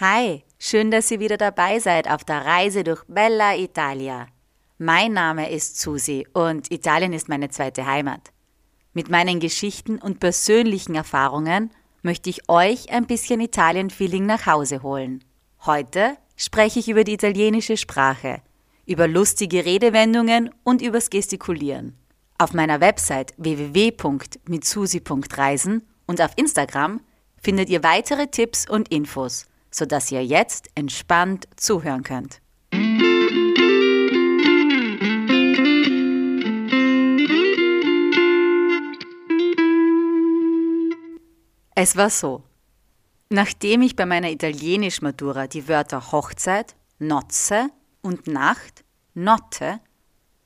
Hi, schön, dass ihr wieder dabei seid auf der Reise durch Bella Italia. Mein Name ist Susi und Italien ist meine zweite Heimat. Mit meinen Geschichten und persönlichen Erfahrungen möchte ich euch ein bisschen Italien-Feeling nach Hause holen. Heute spreche ich über die italienische Sprache, über lustige Redewendungen und übers Gestikulieren. Auf meiner Website www.mitsusi.reisen und auf Instagram findet ihr weitere Tipps und Infos – sodass ihr jetzt entspannt zuhören könnt. Es war so. Nachdem ich bei meiner Italienisch-Matura die Wörter Hochzeit, Nozze und Nacht, Notte,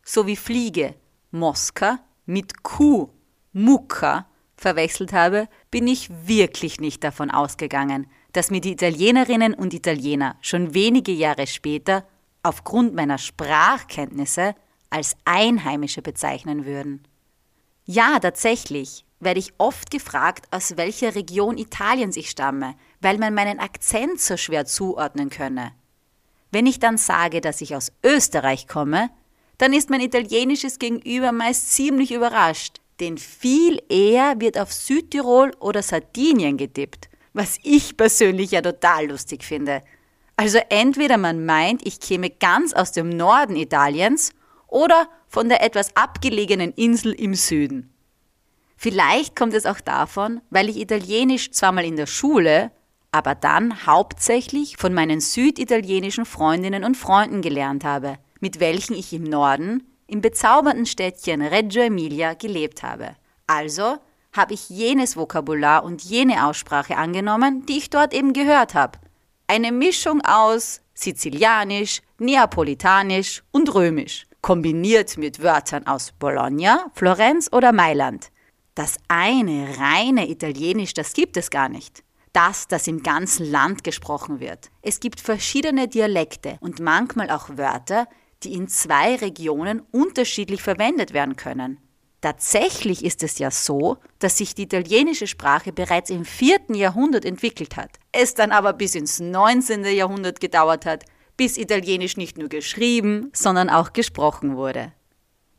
sowie Fliege, Mosca mit Q, Mucca verwechselt habe, bin ich wirklich nicht davon ausgegangen, dass mir die Italienerinnen und Italiener schon wenige Jahre später aufgrund meiner Sprachkenntnisse als Einheimische bezeichnen würden. Ja, tatsächlich werde ich oft gefragt, aus welcher Region Italiens ich stamme, weil man meinen Akzent so schwer zuordnen könne. Wenn ich dann sage, dass ich aus Österreich komme, dann ist mein italienisches Gegenüber meist ziemlich überrascht, denn viel eher wird auf Südtirol oder Sardinien getippt was ich persönlich ja total lustig finde. Also entweder man meint, ich käme ganz aus dem Norden Italiens oder von der etwas abgelegenen Insel im Süden. Vielleicht kommt es auch davon, weil ich Italienisch zwar mal in der Schule, aber dann hauptsächlich von meinen süditalienischen Freundinnen und Freunden gelernt habe, mit welchen ich im Norden, im bezaubernden Städtchen Reggio Emilia gelebt habe. Also habe ich jenes Vokabular und jene Aussprache angenommen, die ich dort eben gehört habe. Eine Mischung aus Sizilianisch, Neapolitanisch und Römisch, kombiniert mit Wörtern aus Bologna, Florenz oder Mailand. Das eine reine Italienisch, das gibt es gar nicht. Das, das im ganzen Land gesprochen wird. Es gibt verschiedene Dialekte und manchmal auch Wörter, die in zwei Regionen unterschiedlich verwendet werden können. Tatsächlich ist es ja so, dass sich die italienische Sprache bereits im 4. Jahrhundert entwickelt hat, es dann aber bis ins 19. Jahrhundert gedauert hat, bis Italienisch nicht nur geschrieben, sondern auch gesprochen wurde.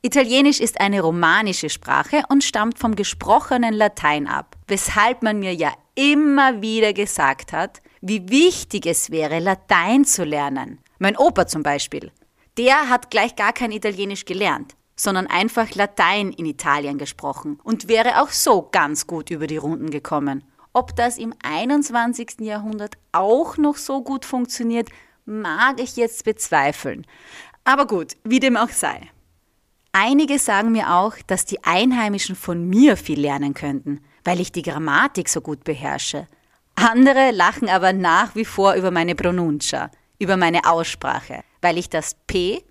Italienisch ist eine romanische Sprache und stammt vom gesprochenen Latein ab, weshalb man mir ja immer wieder gesagt hat, wie wichtig es wäre, Latein zu lernen. Mein Opa zum Beispiel, der hat gleich gar kein Italienisch gelernt sondern einfach Latein in Italien gesprochen und wäre auch so ganz gut über die Runden gekommen. Ob das im 21. Jahrhundert auch noch so gut funktioniert, mag ich jetzt bezweifeln. Aber gut, wie dem auch sei. Einige sagen mir auch, dass die Einheimischen von mir viel lernen könnten, weil ich die Grammatik so gut beherrsche. Andere lachen aber nach wie vor über meine Pronuncia, über meine Aussprache, weil ich das P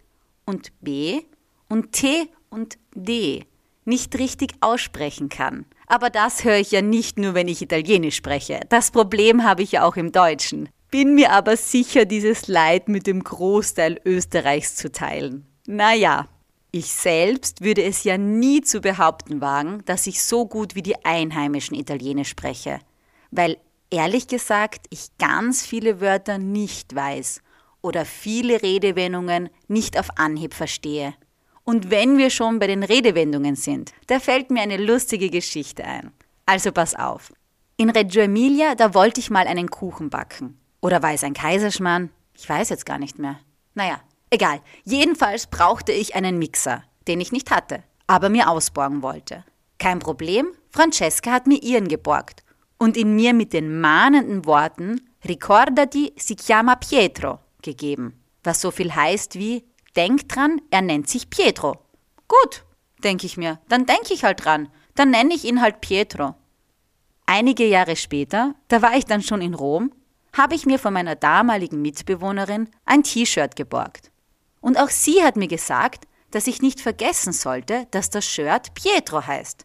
und B und T und D nicht richtig aussprechen kann. Aber das höre ich ja nicht nur, wenn ich Italienisch spreche. Das Problem habe ich ja auch im Deutschen. Bin mir aber sicher, dieses Leid mit dem Großteil Österreichs zu teilen. Naja, ich selbst würde es ja nie zu behaupten wagen, dass ich so gut wie die einheimischen Italienisch spreche. Weil ehrlich gesagt, ich ganz viele Wörter nicht weiß oder viele Redewendungen nicht auf Anhieb verstehe. Und wenn wir schon bei den Redewendungen sind, da fällt mir eine lustige Geschichte ein. Also pass auf. In Reggio Emilia, da wollte ich mal einen Kuchen backen. Oder war es ein Kaiserschmarrn? Ich weiß jetzt gar nicht mehr. Naja, egal. Jedenfalls brauchte ich einen Mixer, den ich nicht hatte, aber mir ausborgen wollte. Kein Problem, Francesca hat mir ihren geborgt und in mir mit den mahnenden Worten Ricordati si chiama Pietro gegeben, was so viel heißt wie Denk dran, er nennt sich Pietro. Gut, denke ich mir, dann denke ich halt dran, dann nenne ich ihn halt Pietro. Einige Jahre später, da war ich dann schon in Rom, habe ich mir von meiner damaligen Mitbewohnerin ein T-Shirt geborgt. Und auch sie hat mir gesagt, dass ich nicht vergessen sollte, dass das Shirt Pietro heißt.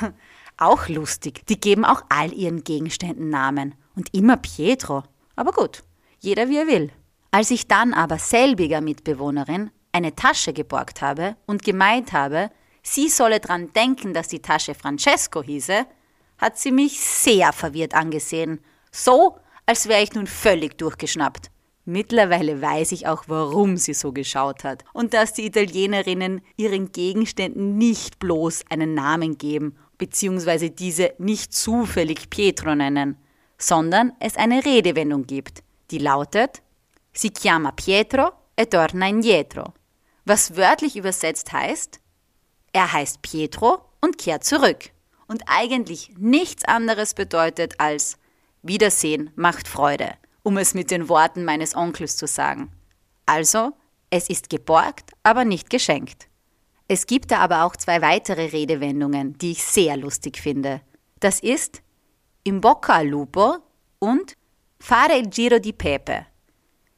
auch lustig, die geben auch all ihren Gegenständen Namen und immer Pietro. Aber gut, jeder wie er will. Als ich dann aber selbiger Mitbewohnerin eine Tasche geborgt habe und gemeint habe, sie solle dran denken, dass die Tasche Francesco hieße, hat sie mich sehr verwirrt angesehen. So, als wäre ich nun völlig durchgeschnappt. Mittlerweile weiß ich auch, warum sie so geschaut hat und dass die Italienerinnen ihren Gegenständen nicht bloß einen Namen geben, beziehungsweise diese nicht zufällig Pietro nennen, sondern es eine Redewendung gibt, die lautet Si chiama Pietro e torna indietro, was wörtlich übersetzt heißt, er heißt Pietro und kehrt zurück und eigentlich nichts anderes bedeutet als Wiedersehen macht Freude um es mit den Worten meines Onkels zu sagen. Also, es ist geborgt, aber nicht geschenkt. Es gibt da aber auch zwei weitere Redewendungen, die ich sehr lustig finde. Das ist in bocca al lupo und fare il giro di pepe.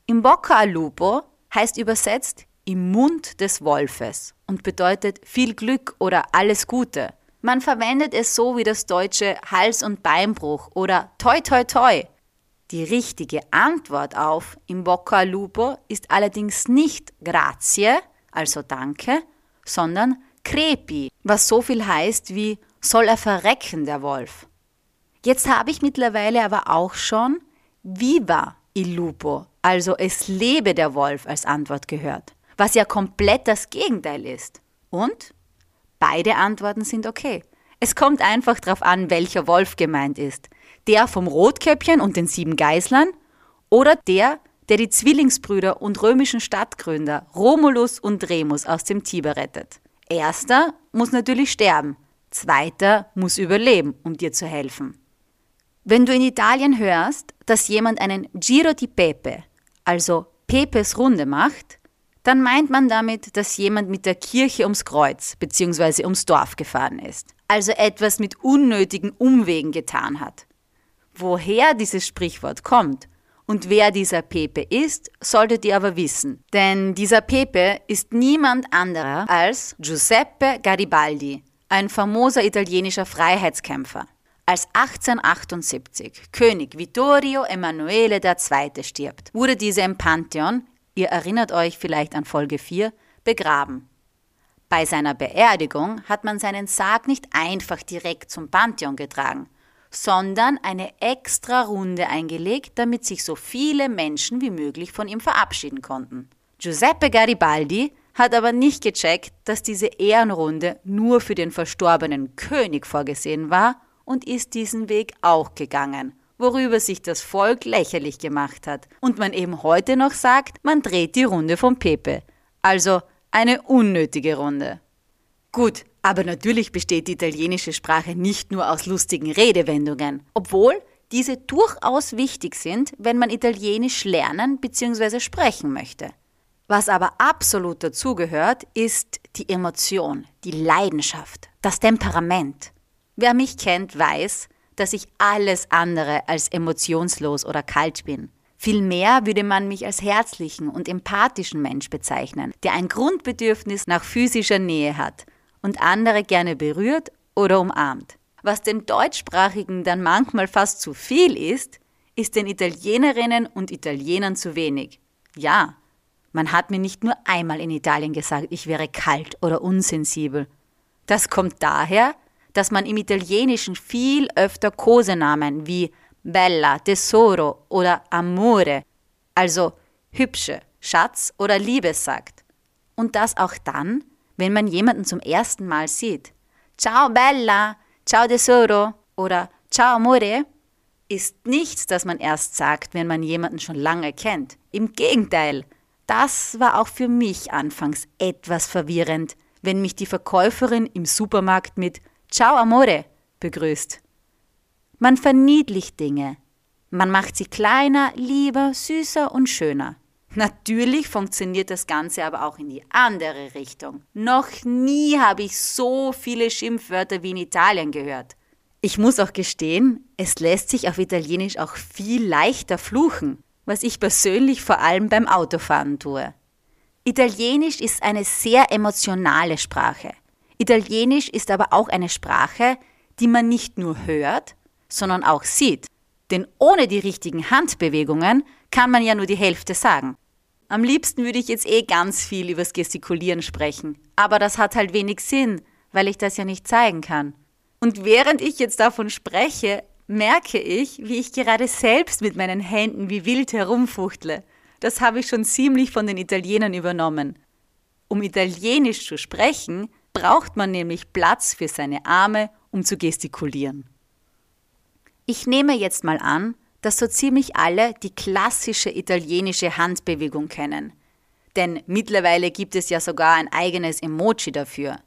In bocca al lupo heißt übersetzt im Mund des Wolfes und bedeutet viel Glück oder alles Gute. Man verwendet es so wie das deutsche Hals- und Beinbruch oder toi toi toi die richtige Antwort auf in bocca al lupo ist allerdings nicht grazie, also danke, sondern crepi, was so viel heißt wie soll er verrecken, der Wolf. Jetzt habe ich mittlerweile aber auch schon viva il lupo, also es lebe der Wolf als Antwort gehört, was ja komplett das Gegenteil ist. Und beide Antworten sind okay. Es kommt einfach darauf an, welcher Wolf gemeint ist der vom Rotkäppchen und den sieben Geißlern oder der, der die Zwillingsbrüder und römischen Stadtgründer Romulus und Remus aus dem Tiber rettet. Erster muss natürlich sterben, zweiter muss überleben, um dir zu helfen. Wenn du in Italien hörst, dass jemand einen Giro di Pepe, also Pepes Runde macht, dann meint man damit, dass jemand mit der Kirche ums Kreuz bzw. ums Dorf gefahren ist, also etwas mit unnötigen Umwegen getan hat. Woher dieses Sprichwort kommt und wer dieser Pepe ist, solltet ihr aber wissen. Denn dieser Pepe ist niemand anderer als Giuseppe Garibaldi, ein famoser italienischer Freiheitskämpfer. Als 1878 König Vittorio Emanuele II. stirbt, wurde dieser im Pantheon, ihr erinnert euch vielleicht an Folge 4, begraben. Bei seiner Beerdigung hat man seinen Sarg nicht einfach direkt zum Pantheon getragen, sondern eine extra Runde eingelegt, damit sich so viele Menschen wie möglich von ihm verabschieden konnten. Giuseppe Garibaldi hat aber nicht gecheckt, dass diese Ehrenrunde nur für den verstorbenen König vorgesehen war und ist diesen Weg auch gegangen, worüber sich das Volk lächerlich gemacht hat und man eben heute noch sagt, man dreht die Runde vom Pepe. Also eine unnötige Runde. Gut, aber natürlich besteht die italienische Sprache nicht nur aus lustigen Redewendungen, obwohl diese durchaus wichtig sind, wenn man Italienisch lernen bzw. sprechen möchte. Was aber absolut dazugehört, ist die Emotion, die Leidenschaft, das Temperament. Wer mich kennt, weiß, dass ich alles andere als emotionslos oder kalt bin. Vielmehr würde man mich als herzlichen und empathischen Mensch bezeichnen, der ein Grundbedürfnis nach physischer Nähe hat und andere gerne berührt oder umarmt. Was den Deutschsprachigen dann manchmal fast zu viel ist, ist den Italienerinnen und Italienern zu wenig. Ja, man hat mir nicht nur einmal in Italien gesagt, ich wäre kalt oder unsensibel. Das kommt daher, dass man im Italienischen viel öfter Kosenamen wie Bella, Tesoro oder Amore, also hübsche, Schatz oder Liebe sagt. Und das auch dann, wenn man jemanden zum ersten Mal sieht. Ciao Bella, ciao Tesoro oder ciao Amore ist nichts, das man erst sagt, wenn man jemanden schon lange kennt. Im Gegenteil, das war auch für mich anfangs etwas verwirrend, wenn mich die Verkäuferin im Supermarkt mit Ciao Amore begrüßt. Man verniedlicht Dinge. Man macht sie kleiner, lieber, süßer und schöner. Natürlich funktioniert das Ganze aber auch in die andere Richtung. Noch nie habe ich so viele Schimpfwörter wie in Italien gehört. Ich muss auch gestehen, es lässt sich auf Italienisch auch viel leichter fluchen, was ich persönlich vor allem beim Autofahren tue. Italienisch ist eine sehr emotionale Sprache. Italienisch ist aber auch eine Sprache, die man nicht nur hört, sondern auch sieht. Denn ohne die richtigen Handbewegungen kann man ja nur die Hälfte sagen. Am liebsten würde ich jetzt eh ganz viel übers Gestikulieren sprechen, aber das hat halt wenig Sinn, weil ich das ja nicht zeigen kann. Und während ich jetzt davon spreche, merke ich, wie ich gerade selbst mit meinen Händen wie wild herumfuchtle. Das habe ich schon ziemlich von den Italienern übernommen. Um Italienisch zu sprechen, braucht man nämlich Platz für seine Arme, um zu gestikulieren. Ich nehme jetzt mal an, dass so ziemlich alle die klassische italienische Handbewegung kennen. Denn mittlerweile gibt es ja sogar ein eigenes Emoji dafür.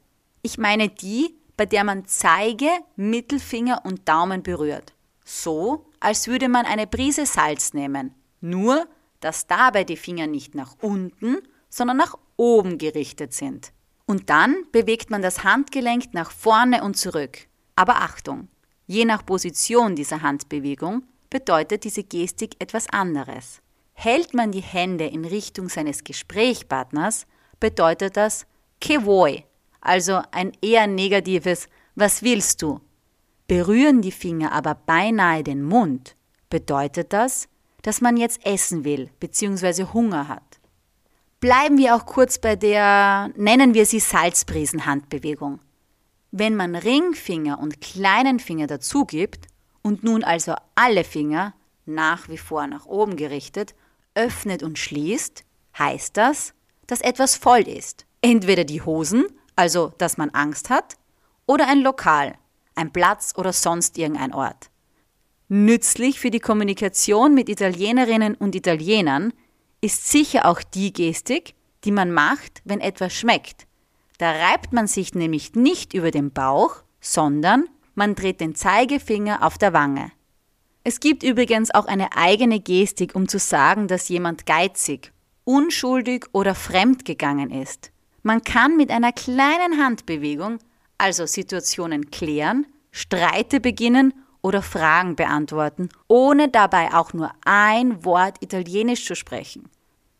Ich meine die, bei der man Zeige, Mittelfinger und Daumen berührt. So, als würde man eine Prise Salz nehmen. Nur, dass dabei die Finger nicht nach unten, sondern nach oben gerichtet sind. Und dann bewegt man das Handgelenk nach vorne und zurück. Aber Achtung, je nach Position dieser Handbewegung bedeutet diese Gestik etwas anderes. Hält man die Hände in Richtung seines Gesprächspartners, bedeutet das che vuoi, also ein eher negatives Was willst du? Berühren die Finger aber beinahe den Mund, bedeutet das, dass man jetzt essen will bzw. Hunger hat. Bleiben wir auch kurz bei der, nennen wir sie Salzbrisenhandbewegung. Wenn man Ringfinger und kleinen Finger dazu gibt und nun also alle Finger, nach wie vor nach oben gerichtet, öffnet und schließt, heißt das, dass etwas voll ist. Entweder die Hosen, also dass man Angst hat, oder ein Lokal, ein Platz oder sonst irgendein Ort. Nützlich für die Kommunikation mit Italienerinnen und Italienern ist sicher auch die Gestik, die man macht, wenn etwas schmeckt. Da reibt man sich nämlich nicht über den Bauch, sondern man dreht den Zeigefinger auf der Wange. Es gibt übrigens auch eine eigene Gestik, um zu sagen, dass jemand geizig, unschuldig oder fremd gegangen ist. Man kann mit einer kleinen Handbewegung also Situationen klären, Streite beginnen oder Fragen beantworten, ohne dabei auch nur ein Wort Italienisch zu sprechen.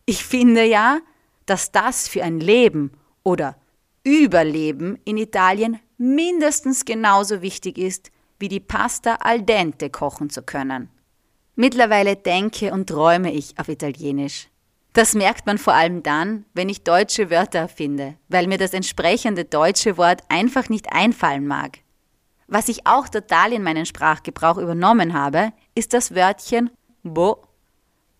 Ich finde ja, dass das für ein Leben oder Überleben in Italien mindestens genauso wichtig ist, wie die Pasta al dente kochen zu können. Mittlerweile denke und träume ich auf Italienisch. Das merkt man vor allem dann, wenn ich deutsche Wörter erfinde, weil mir das entsprechende deutsche Wort einfach nicht einfallen mag. Was ich auch total in meinen Sprachgebrauch übernommen habe, ist das Wörtchen bo.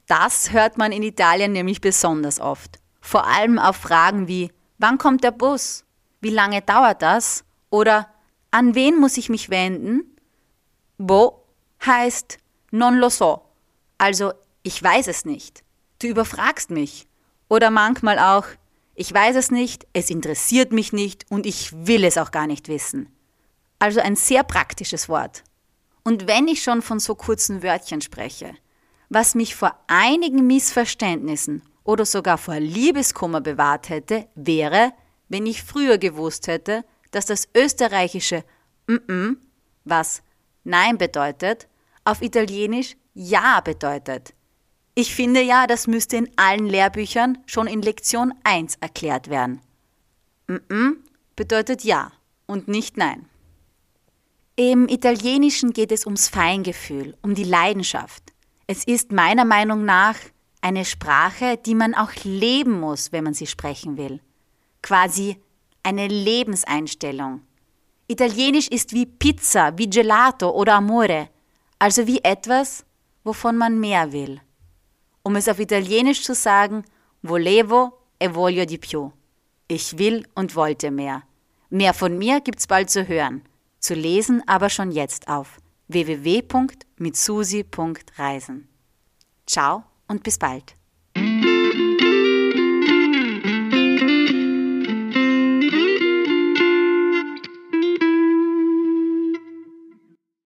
Das hört man in Italien nämlich besonders oft. Vor allem auf Fragen wie Wann kommt der Bus? Wie lange dauert das? Oder An wen muss ich mich wenden? Bo heißt non lo so, also ich weiß es nicht. Du überfragst mich. Oder manchmal auch, ich weiß es nicht, es interessiert mich nicht und ich will es auch gar nicht wissen. Also ein sehr praktisches Wort. Und wenn ich schon von so kurzen Wörtchen spreche, was mich vor einigen Missverständnissen oder sogar vor Liebeskummer bewahrt hätte, wäre, wenn ich früher gewusst hätte, dass das österreichische mm, -mm was Nein bedeutet, auf Italienisch Ja bedeutet. Ich finde ja, das müsste in allen Lehrbüchern schon in Lektion 1 erklärt werden. Mm -mm bedeutet ja und nicht nein. Im Italienischen geht es ums Feingefühl, um die Leidenschaft. Es ist meiner Meinung nach eine Sprache, die man auch leben muss, wenn man sie sprechen will. Quasi eine Lebenseinstellung. Italienisch ist wie Pizza, wie Gelato oder Amore, also wie etwas, wovon man mehr will. Um es auf Italienisch zu sagen, volevo e voglio di più. Ich will und wollte mehr. Mehr von mir gibt's bald zu hören. Zu lesen aber schon jetzt auf www.mitsusi.reisen. Ciao und bis bald.